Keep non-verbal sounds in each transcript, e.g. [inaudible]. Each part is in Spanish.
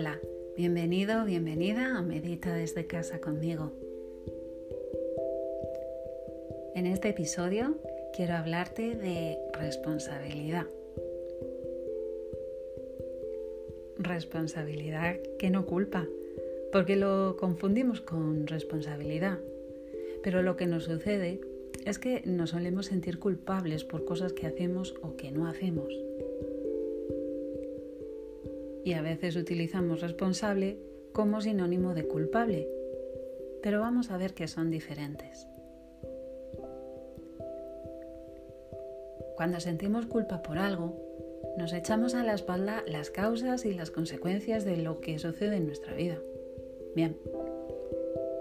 Hola, bienvenido, bienvenida a Medita desde casa conmigo. En este episodio quiero hablarte de responsabilidad. Responsabilidad que no culpa, porque lo confundimos con responsabilidad. Pero lo que nos sucede es que nos solemos sentir culpables por cosas que hacemos o que no hacemos y a veces utilizamos responsable como sinónimo de culpable, pero vamos a ver que son diferentes. Cuando sentimos culpa por algo, nos echamos a la espalda las causas y las consecuencias de lo que sucede en nuestra vida. Bien,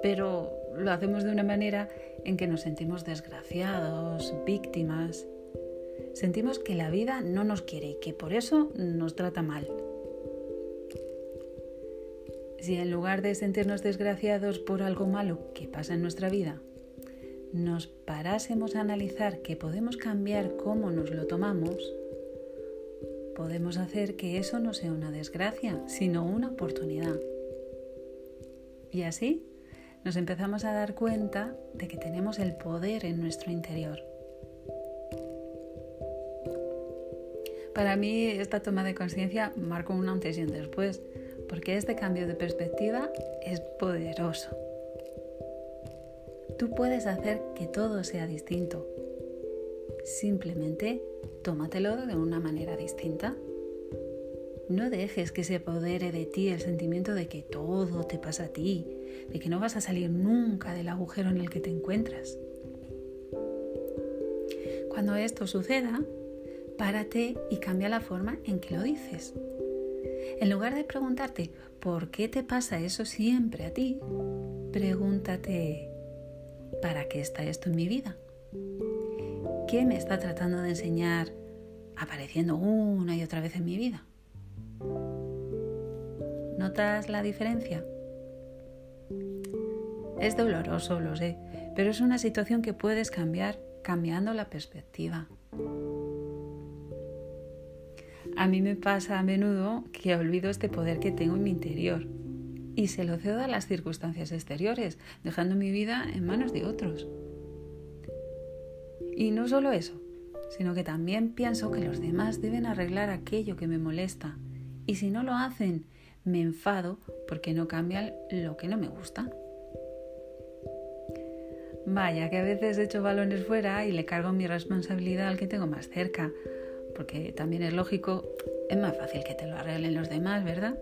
pero lo hacemos de una manera en que nos sentimos desgraciados, víctimas. Sentimos que la vida no nos quiere y que por eso nos trata mal si en lugar de sentirnos desgraciados por algo malo que pasa en nuestra vida, nos parásemos a analizar que podemos cambiar cómo nos lo tomamos, podemos hacer que eso no sea una desgracia, sino una oportunidad. Y así nos empezamos a dar cuenta de que tenemos el poder en nuestro interior. Para mí esta toma de conciencia marcó un antes y un después porque este cambio de perspectiva es poderoso. Tú puedes hacer que todo sea distinto. Simplemente tómatelo de una manera distinta. No dejes que se apodere de ti el sentimiento de que todo te pasa a ti, de que no vas a salir nunca del agujero en el que te encuentras. Cuando esto suceda, párate y cambia la forma en que lo dices. En lugar de preguntarte ¿por qué te pasa eso siempre a ti? Pregúntate ¿para qué está esto en mi vida? ¿Qué me está tratando de enseñar apareciendo una y otra vez en mi vida? ¿Notas la diferencia? Es doloroso, lo sé, pero es una situación que puedes cambiar cambiando la perspectiva. A mí me pasa a menudo que olvido este poder que tengo en mi interior y se lo cedo a las circunstancias exteriores, dejando mi vida en manos de otros. Y no solo eso, sino que también pienso que los demás deben arreglar aquello que me molesta y si no lo hacen, me enfado porque no cambian lo que no me gusta. Vaya, que a veces echo balones fuera y le cargo mi responsabilidad al que tengo más cerca, porque también es lógico, es más fácil que te lo arreglen los demás, ¿verdad?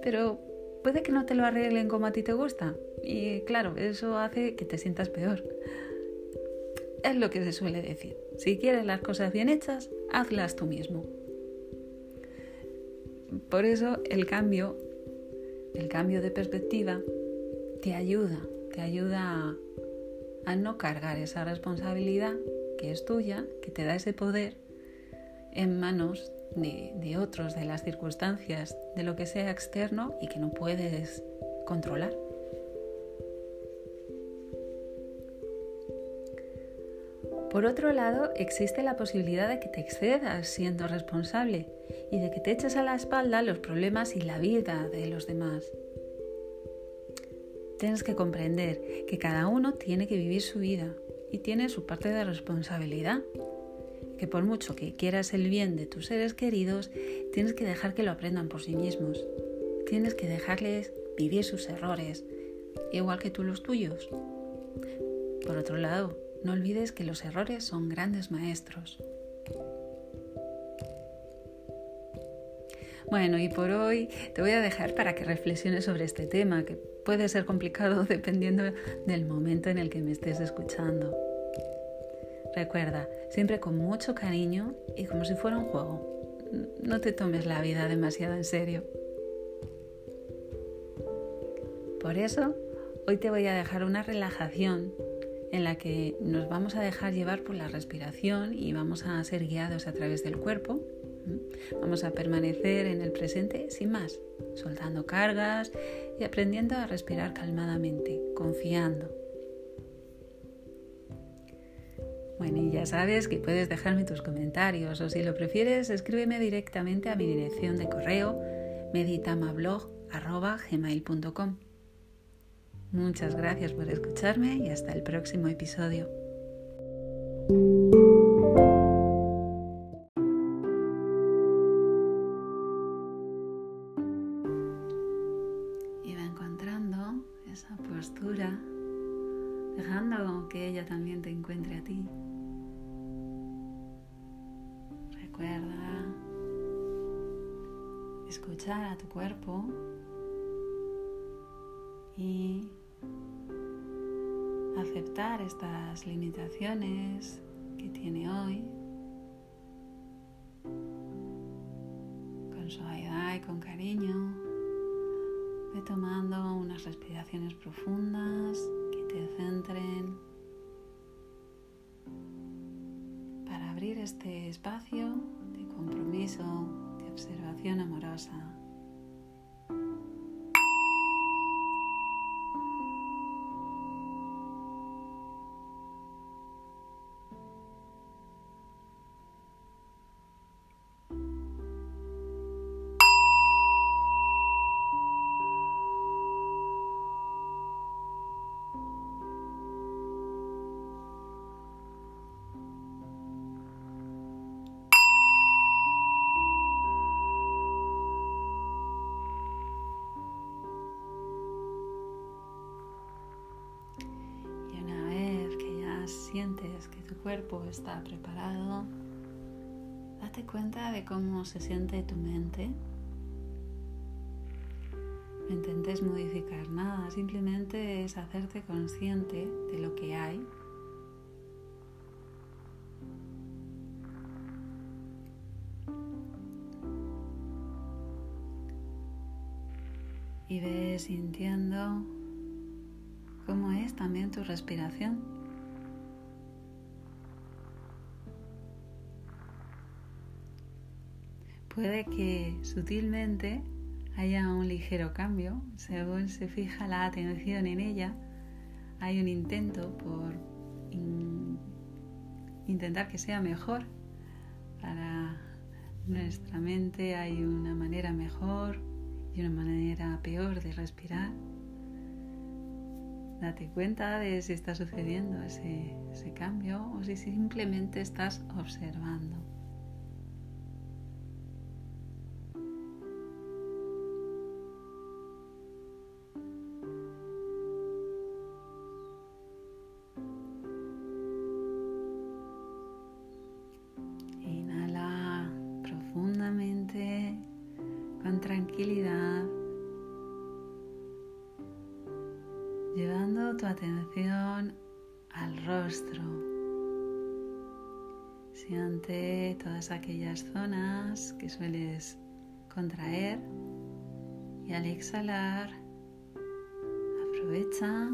Pero puede que no te lo arreglen como a ti te gusta. Y claro, eso hace que te sientas peor. Es lo que se suele decir. Si quieres las cosas bien hechas, hazlas tú mismo. Por eso el cambio, el cambio de perspectiva, te ayuda, te ayuda a, a no cargar esa responsabilidad que es tuya, que te da ese poder en manos de, otros, de las circunstancias, de lo que sea externo y que no puedes controlar. Por otro lado, existe la posibilidad de que te excedas siendo responsable y de que te eches a la espalda los problemas y la vida de los demás. Tienes que comprender que cada uno tiene que vivir su vida y tiene su parte de responsabilidad. Que por mucho que quieras el bien de tus seres queridos, tienes que dejar que lo aprendan por sí mismos. Tienes que dejarles vivir sus errores, igual que tú los tuyos. Por otro lado, no olvides que los errores son grandes maestros. Bueno, y por hoy te voy a dejar para que reflexiones sobre este tema, que puede ser complicado [laughs] dependiendo del momento en el que me estés escuchando. Recuerda, siempre con mucho cariño y como si fuera un juego. No te tomes la vida demasiado en serio. Por eso, hoy te voy a dejar una relajación en la que nos vamos a dejar llevar por la respiración y vamos a ser guiados a través del cuerpo Vamos a permanecer en el presente sin más, soltando cargas y aprendiendo a respirar calmadamente, confiando. Bueno, y ya sabes que puedes dejarme tus comentarios o si lo prefieres, escríbeme directamente a mi dirección de correo meditamablog.gmail.com. Muchas gracias por escucharme y hasta el próximo episodio. Postura, dejando que ella también te encuentre a ti. Recuerda escuchar a tu cuerpo y aceptar estas limitaciones que tiene hoy con suavidad y con cariño. Ve tomando unas respiraciones profundas que te centren para abrir este espacio de compromiso, de observación amorosa. Sientes que tu cuerpo está preparado, date cuenta de cómo se siente tu mente. No intentes modificar nada, simplemente es hacerte consciente de lo que hay. Y ves sintiendo cómo es también tu respiración. Puede que sutilmente haya un ligero cambio según se fija la atención en ella. Hay un intento por intentar que sea mejor. Para nuestra mente hay una manera mejor y una manera peor de respirar. Date cuenta de si está sucediendo ese, ese cambio o si simplemente estás observando. Llevando tu atención al rostro. Siente todas aquellas zonas que sueles contraer y al exhalar aprovecha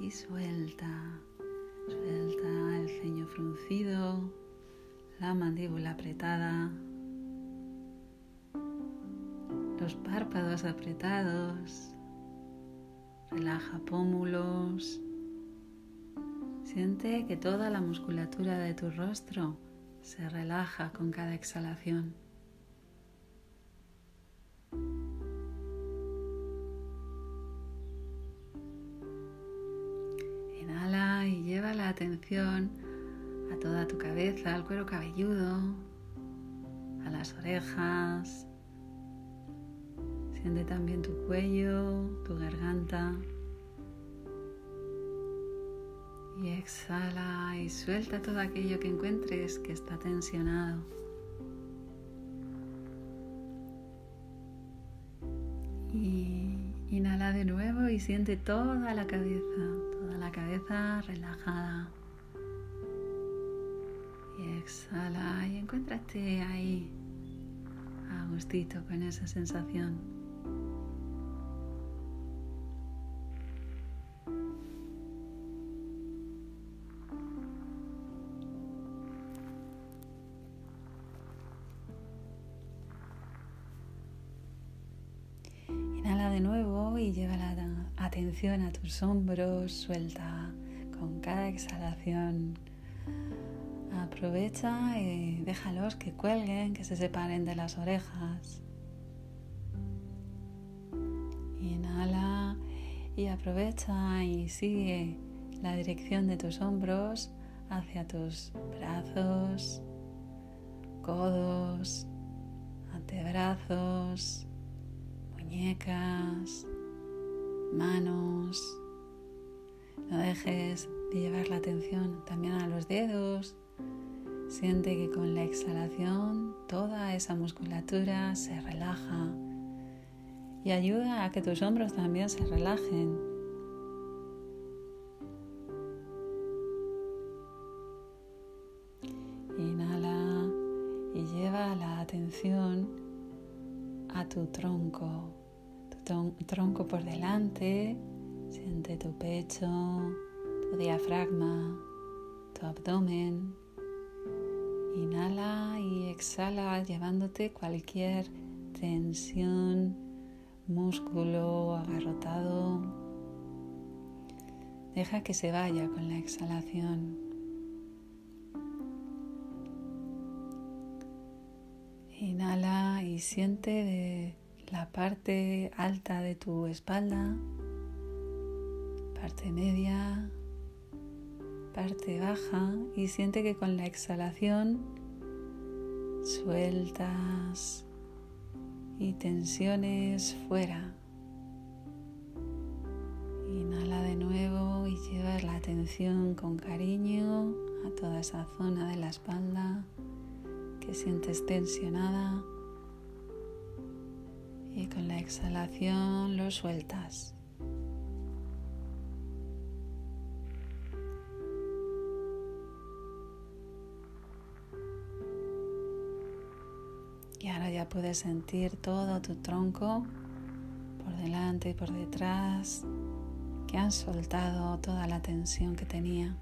y suelta. Suelta el ceño fruncido, la mandíbula apretada, los párpados apretados, relaja pómulos, siente que toda la musculatura de tu rostro se relaja con cada exhalación. Inhala y lleva la atención a toda tu cabeza, al cuero cabelludo, a las orejas, Siente también tu cuello, tu garganta. Y exhala y suelta todo aquello que encuentres que está tensionado. Y inhala de nuevo y siente toda la cabeza, toda la cabeza relajada. Y exhala y encuéntrate ahí, a gustito con esa sensación. Y lleva la atención a tus hombros, suelta con cada exhalación Aprovecha y déjalos que cuelguen, que se separen de las orejas. Inhala y aprovecha y sigue la dirección de tus hombros hacia tus brazos, codos, antebrazos, muñecas, manos. No dejes de llevar la atención también a los dedos. Siente que con la exhalación toda esa musculatura se relaja y ayuda a que tus hombros también se relajen. Inhala y lleva la atención a tu tronco, tronco por delante, siente tu pecho, tu diafragma, tu abdomen. Inhala y exhala llevándote cualquier tensión, músculo agarrotado. Deja que se vaya con la exhalación. Inhala y siente de la parte alta de tu espalda, parte media, parte baja y siente que con la exhalación sueltas y tensiones fuera. Inhala de nuevo y llevas la atención con cariño a toda esa zona de la espalda que sientes tensionada y con la exhalación lo sueltas. Y ahora ya puedes sentir todo tu tronco por delante y por detrás que han soltado toda la tensión que tenía.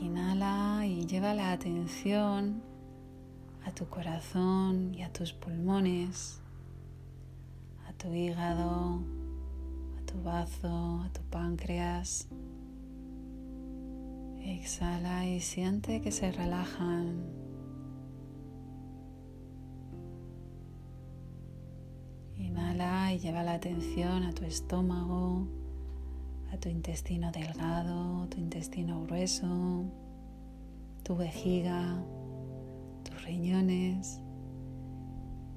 Inhala y lleva la atención a tu corazón y a tus pulmones, a tu hígado, a tu bazo, a tu páncreas. Exhala y siente que se relajan Inhala y lleva la atención a tu estómago, a tu intestino delgado, tu intestino grueso, tu vejiga,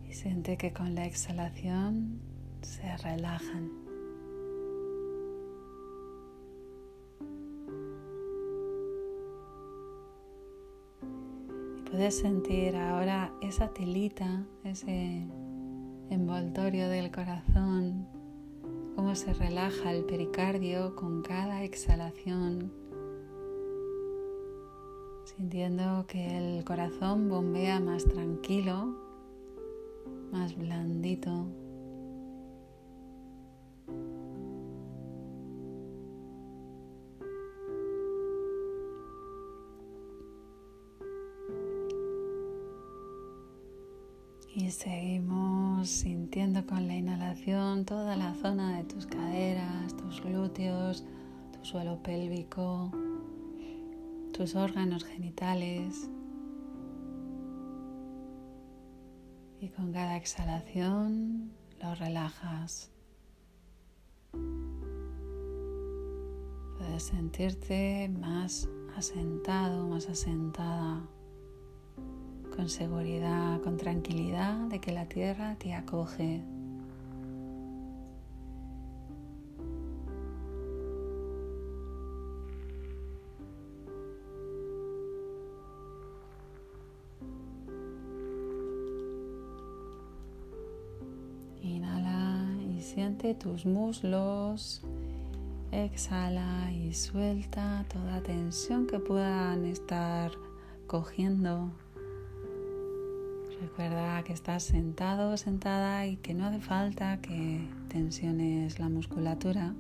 y siente que con la exhalación se relajan. Y puedes sentir ahora esa telita, ese envoltorio del corazón, cómo se relaja el pericardio con cada exhalación, sintiendo que el corazón bombea más tranquilo, más blandito. Y seguimos sintiendo con la inhalación toda la zona de tus caderas, tus glúteos, tu suelo pélvico, tus órganos genitales. Y con cada exhalación lo relajas. Puedes sentirte más asentado, más asentada con seguridad, con tranquilidad de que la tierra te acoge. Tus muslos. Exhala y suelta toda tensión que puedan estar cogiendo Recuerda que estás sentado o sentada y que no hace falta que tensiones la musculatura.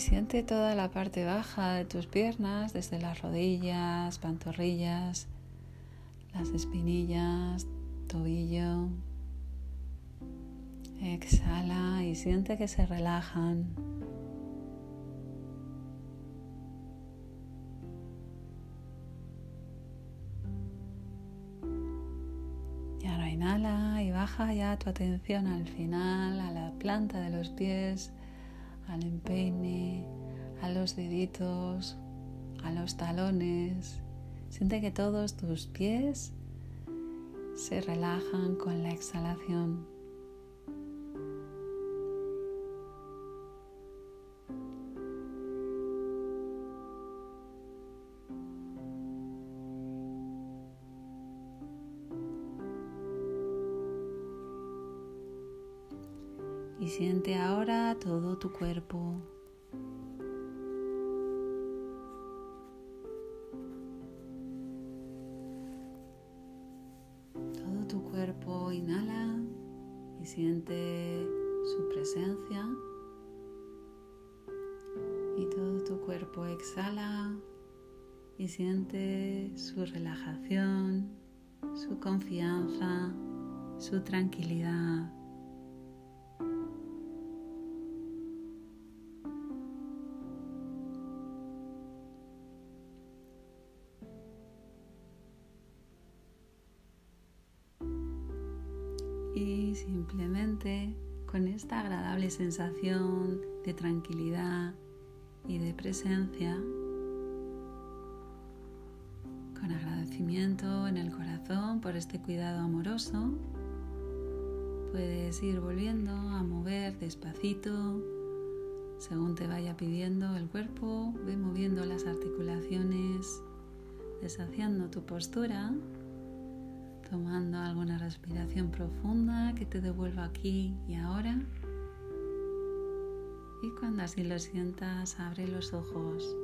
Siente toda la parte baja de tus piernas, desde las rodillas, pantorrillas, las espinillas, tobillo. Exhala y siente que se relajan. Y ahora inhala y baja ya tu atención al final, a la planta de los pies, al empeine, a los deditos, a los talones. Siente que todos tus pies se relajan con la exhalación. Y siente ahora todo tu cuerpo. Todo tu cuerpo inhala y siente su presencia. Y todo tu cuerpo exhala y siente su relajación, su confianza, su tranquilidad. Y simplemente con esta agradable sensación de tranquilidad y de presencia, con agradecimiento en el corazón por este cuidado amoroso, puedes ir volviendo a mover despacito según te vaya pidiendo el cuerpo, ve moviendo las articulaciones, deshaciendo tu postura tomando alguna respiración profunda que te devuelva aquí y ahora. Y cuando así lo sientas, abre los ojos.